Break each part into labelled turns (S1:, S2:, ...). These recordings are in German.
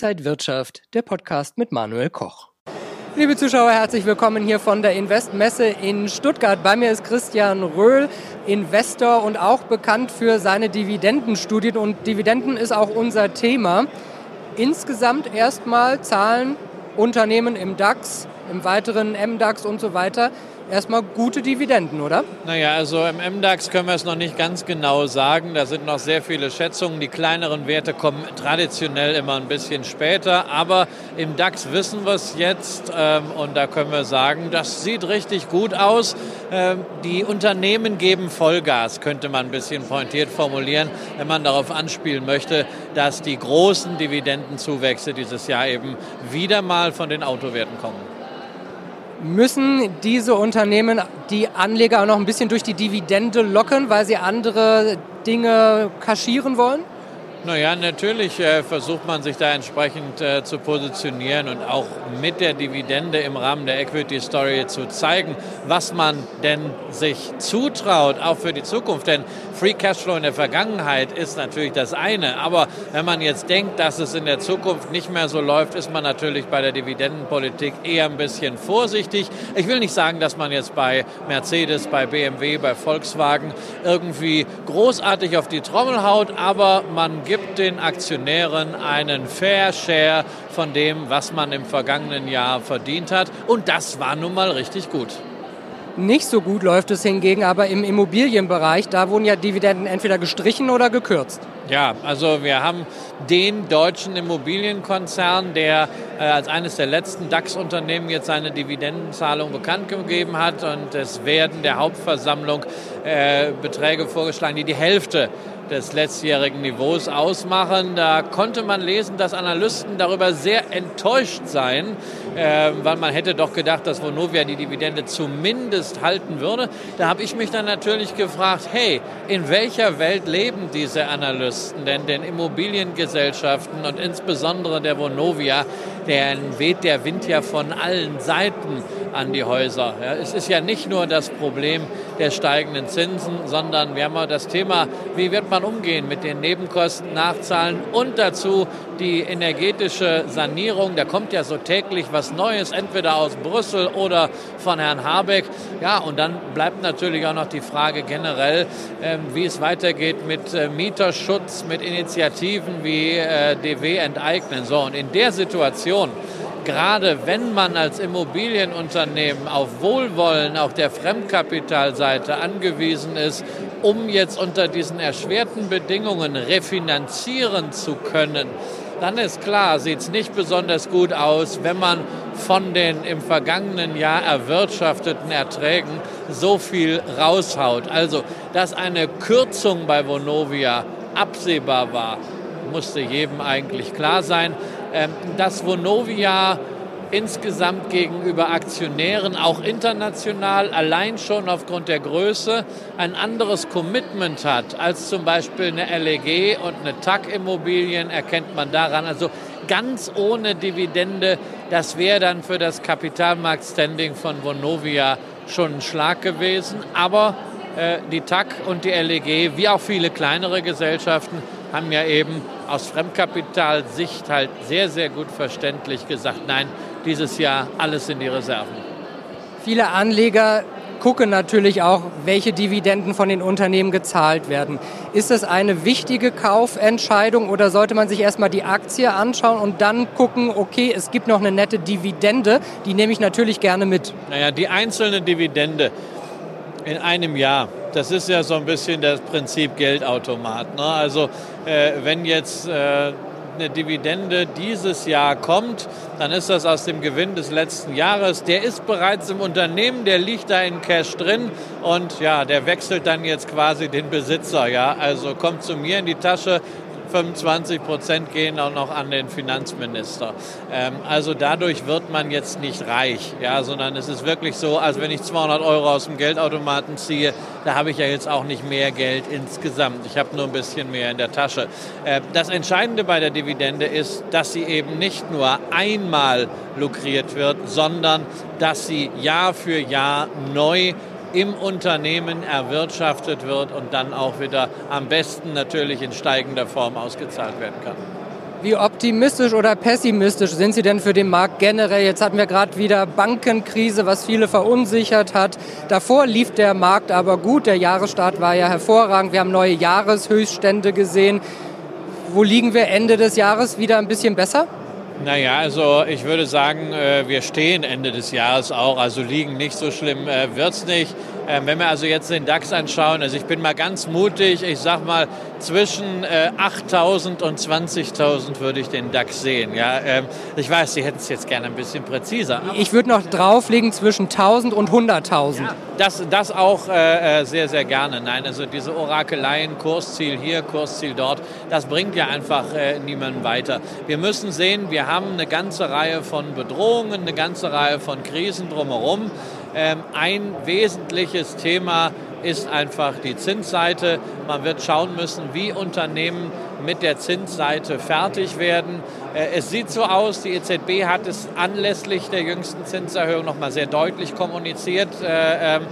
S1: Inside Wirtschaft, der Podcast mit Manuel Koch. Liebe Zuschauer, herzlich willkommen hier von der Investmesse in Stuttgart. Bei mir ist Christian Röhl, Investor und auch bekannt für seine Dividendenstudien. Und Dividenden ist auch unser Thema. Insgesamt erstmal zahlen Unternehmen im DAX, im weiteren MDAX und so weiter erstmal gute Dividenden, oder?
S2: Naja, also im MDAX können wir es noch nicht ganz genau sagen. Da sind noch sehr viele Schätzungen. Die kleineren Werte kommen traditionell immer ein bisschen später. Aber im DAX wissen wir es jetzt ähm, und da können wir sagen, das sieht richtig gut aus. Ähm, die Unternehmen geben Vollgas, könnte man ein bisschen pointiert formulieren, wenn man darauf anspielen möchte, dass die großen Dividendenzuwächse dieses Jahr eben wieder mal von den Autowerten kommen.
S1: Müssen diese Unternehmen die Anleger auch noch ein bisschen durch die Dividende locken, weil sie andere Dinge kaschieren wollen?
S2: Naja, natürlich äh, versucht man sich da entsprechend äh, zu positionieren und auch mit der Dividende im Rahmen der Equity Story zu zeigen, was man denn sich zutraut, auch für die Zukunft. Denn Free Cashflow in der Vergangenheit ist natürlich das eine, aber wenn man jetzt denkt, dass es in der Zukunft nicht mehr so läuft, ist man natürlich bei der Dividendenpolitik eher ein bisschen vorsichtig. Ich will nicht sagen, dass man jetzt bei Mercedes, bei BMW, bei Volkswagen irgendwie großartig auf die Trommel haut, aber man gibt den Aktionären einen Fair Share von dem, was man im vergangenen Jahr verdient hat. Und das war nun mal richtig gut.
S1: Nicht so gut läuft es hingegen aber im Immobilienbereich. Da wurden ja Dividenden entweder gestrichen oder gekürzt.
S2: Ja, also wir haben den deutschen Immobilienkonzern, der äh, als eines der letzten DAX-Unternehmen jetzt seine Dividendenzahlung bekannt gegeben hat. Und es werden der Hauptversammlung äh, Beträge vorgeschlagen, die die Hälfte des letztjährigen Niveaus ausmachen. Da konnte man lesen, dass Analysten darüber sehr enttäuscht seien, äh, weil man hätte doch gedacht, dass Vonovia die Dividende zumindest halten würde. Da habe ich mich dann natürlich gefragt, hey, in welcher Welt leben diese Analysten? Denn den Immobiliengesellschaften und insbesondere der Vonovia, deren weht der Wind ja von allen Seiten an die Häuser. Ja, es ist ja nicht nur das Problem der steigenden Zinsen, sondern wir haben auch das Thema, wie wird man umgehen mit den Nebenkosten, Nachzahlen und dazu die energetische Sanierung. Da kommt ja so täglich was Neues, entweder aus Brüssel oder von Herrn Habeck. Ja, und dann bleibt natürlich auch noch die Frage generell, äh, wie es weitergeht mit äh, Mieterschutz, mit Initiativen wie äh, DW enteignen. So, und in der Situation, gerade wenn man als Immobilienunternehmen auf Wohlwollen auf der Fremdkapitalseite angewiesen ist, um jetzt unter diesen erschwerten Bedingungen refinanzieren zu können, dann ist klar, sieht es nicht besonders gut aus, wenn man von den im vergangenen Jahr erwirtschafteten Erträgen so viel raushaut. Also, dass eine Kürzung bei Vonovia absehbar war, musste jedem eigentlich klar sein. Ähm, dass Vonovia insgesamt gegenüber Aktionären, auch international, allein schon aufgrund der Größe ein anderes Commitment hat als zum Beispiel eine LEG und eine TAC Immobilien, erkennt man daran. Also ganz ohne Dividende, das wäre dann für das Kapitalmarktstanding von Vonovia schon ein Schlag gewesen. Aber äh, die TAC und die LEG, wie auch viele kleinere Gesellschaften, haben ja eben aus Fremdkapitalsicht halt sehr, sehr gut verständlich gesagt, nein, dieses Jahr alles in die Reserven.
S1: Viele Anleger gucken natürlich auch, welche Dividenden von den Unternehmen gezahlt werden. Ist das eine wichtige Kaufentscheidung oder sollte man sich erstmal die Aktie anschauen und dann gucken, okay, es gibt noch eine nette Dividende, die nehme ich natürlich gerne mit?
S2: Naja, die einzelne Dividende in einem Jahr, das ist ja so ein bisschen das Prinzip Geldautomat. Ne? Also äh, wenn jetzt äh, eine Dividende dieses Jahr kommt, dann ist das aus dem Gewinn des letzten Jahres. Der ist bereits im Unternehmen, der liegt da in Cash drin und ja, der wechselt dann jetzt quasi den Besitzer. Ja, also kommt zu mir in die Tasche, 25 Prozent gehen auch noch an den Finanzminister. Ähm, also dadurch wird man jetzt nicht reich, ja, sondern es ist wirklich so, als wenn ich 200 Euro aus dem Geldautomaten ziehe, da habe ich ja jetzt auch nicht mehr Geld insgesamt. Ich habe nur ein bisschen mehr in der Tasche. Äh, das Entscheidende bei der Dividende ist, dass sie eben nicht nur einmal lukriert wird, sondern dass sie Jahr für Jahr neu im Unternehmen erwirtschaftet wird und dann auch wieder am besten natürlich in steigender Form ausgezahlt werden kann.
S1: Wie optimistisch oder pessimistisch sind Sie denn für den Markt generell? Jetzt hatten wir gerade wieder Bankenkrise, was viele verunsichert hat. Davor lief der Markt aber gut. Der Jahresstart war ja hervorragend. Wir haben neue Jahreshöchststände gesehen. Wo liegen wir Ende des Jahres wieder ein bisschen besser?
S2: Naja, also ich würde sagen, äh, wir stehen Ende des Jahres auch, also liegen nicht so schlimm äh, wird es nicht. Ähm, wenn wir also jetzt den DAX anschauen, also ich bin mal ganz mutig, ich sag mal zwischen 8.000 äh, und 20.000 würde ich den DAX sehen. Ja, ähm, ich weiß, Sie hätten es jetzt gerne ein bisschen präziser.
S1: Ich würde noch drauflegen zwischen 1.000 und 100.000. Ja,
S2: das, das auch äh, sehr, sehr gerne. Nein, also diese Orakeleien, Kursziel hier, Kursziel dort, das bringt ja einfach äh, niemanden weiter. Wir müssen sehen, wir haben eine ganze Reihe von Bedrohungen, eine ganze Reihe von Krisen drumherum. Ähm, ein wesentliches Thema ist einfach die Zinsseite. Man wird schauen müssen, wie Unternehmen mit der Zinsseite fertig werden. Äh, es sieht so aus, die EZB hat es anlässlich der jüngsten Zinserhöhung noch mal sehr deutlich kommuniziert. Äh, ähm,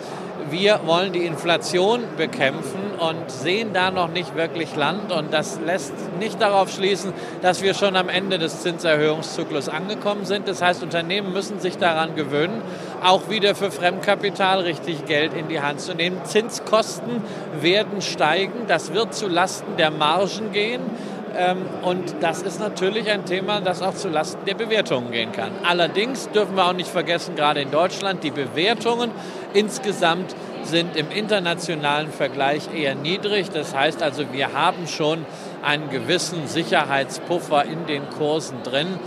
S2: wir wollen die Inflation bekämpfen und sehen da noch nicht wirklich Land. Und das lässt nicht darauf schließen, dass wir schon am Ende des Zinserhöhungszyklus angekommen sind. Das heißt, Unternehmen müssen sich daran gewöhnen, auch wieder für Fremdkapital richtig Geld in die Hand zu nehmen. Zinskosten werden steigen. Das wird zu Lasten der Margen gehen. Ähm, und das ist natürlich ein Thema, das auch zu Lasten der Bewertungen gehen kann. Allerdings dürfen wir auch nicht vergessen, gerade in Deutschland, die Bewertungen insgesamt sind im internationalen Vergleich eher niedrig. Das heißt also, wir haben schon einen gewissen Sicherheitspuffer in den Kursen drin.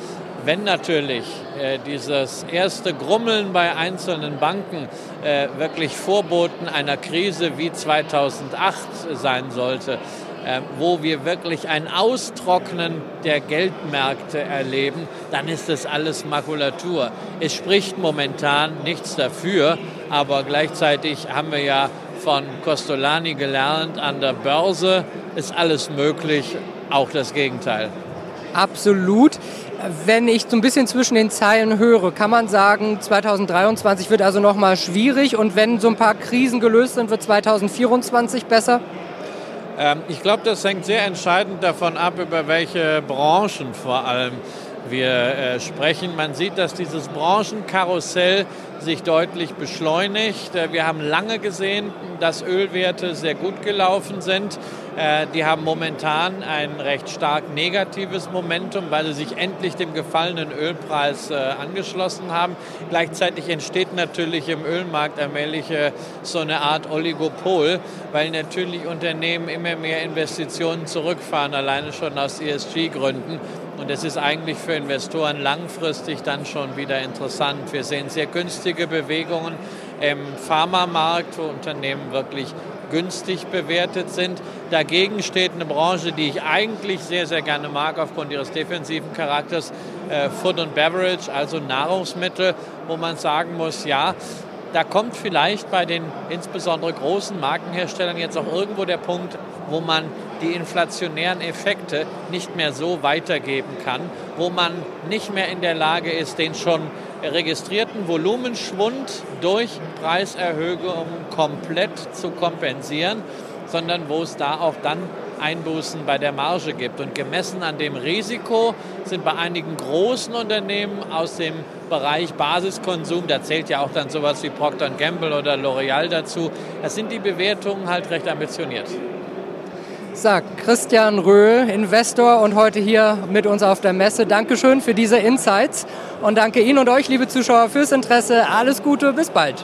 S2: Wenn natürlich äh, dieses erste Grummeln bei einzelnen Banken äh, wirklich Vorboten einer Krise wie 2008 sein sollte, äh, wo wir wirklich ein Austrocknen der Geldmärkte erleben, dann ist das alles Makulatur. Es spricht momentan nichts dafür, aber gleichzeitig haben wir ja von Costolani gelernt, an der Börse ist alles möglich, auch das Gegenteil.
S1: Absolut. Wenn ich so ein bisschen zwischen den Zeilen höre, kann man sagen, 2023 wird also nochmal schwierig und wenn so ein paar Krisen gelöst sind, wird 2024 besser?
S2: Ähm, ich glaube, das hängt sehr entscheidend davon ab, über welche Branchen vor allem wir äh, sprechen. Man sieht, dass dieses Branchenkarussell sich deutlich beschleunigt. Äh, wir haben lange gesehen, dass Ölwerte sehr gut gelaufen sind. Äh, die haben momentan ein recht stark negatives Momentum, weil sie sich endlich dem gefallenen Ölpreis angeschlossen haben. Gleichzeitig entsteht natürlich im Ölmarkt allmählich so eine Art Oligopol, weil natürlich Unternehmen immer mehr Investitionen zurückfahren, alleine schon aus ESG-Gründen. Und es ist eigentlich für Investoren langfristig dann schon wieder interessant. Wir sehen sehr günstige Bewegungen im Pharmamarkt, wo Unternehmen wirklich günstig bewertet sind. Dagegen steht eine Branche, die ich eigentlich sehr, sehr gerne mag aufgrund ihres defensiven Charakters, äh, Food and Beverage, also Nahrungsmittel, wo man sagen muss, ja, da kommt vielleicht bei den insbesondere großen Markenherstellern jetzt auch irgendwo der Punkt, wo man die inflationären Effekte nicht mehr so weitergeben kann, wo man nicht mehr in der Lage ist, den schon registrierten Volumenschwund durch Preiserhöhungen komplett zu kompensieren, sondern wo es da auch dann Einbußen bei der Marge gibt. Und gemessen an dem Risiko sind bei einigen großen Unternehmen aus dem Bereich Basiskonsum, da zählt ja auch dann sowas wie Procter Gamble oder L'Oreal dazu, da sind die Bewertungen halt recht ambitioniert
S1: sagt Christian Röhl, Investor und heute hier mit uns auf der Messe. Dankeschön für diese Insights und danke Ihnen und euch, liebe Zuschauer, fürs Interesse. Alles Gute, bis bald.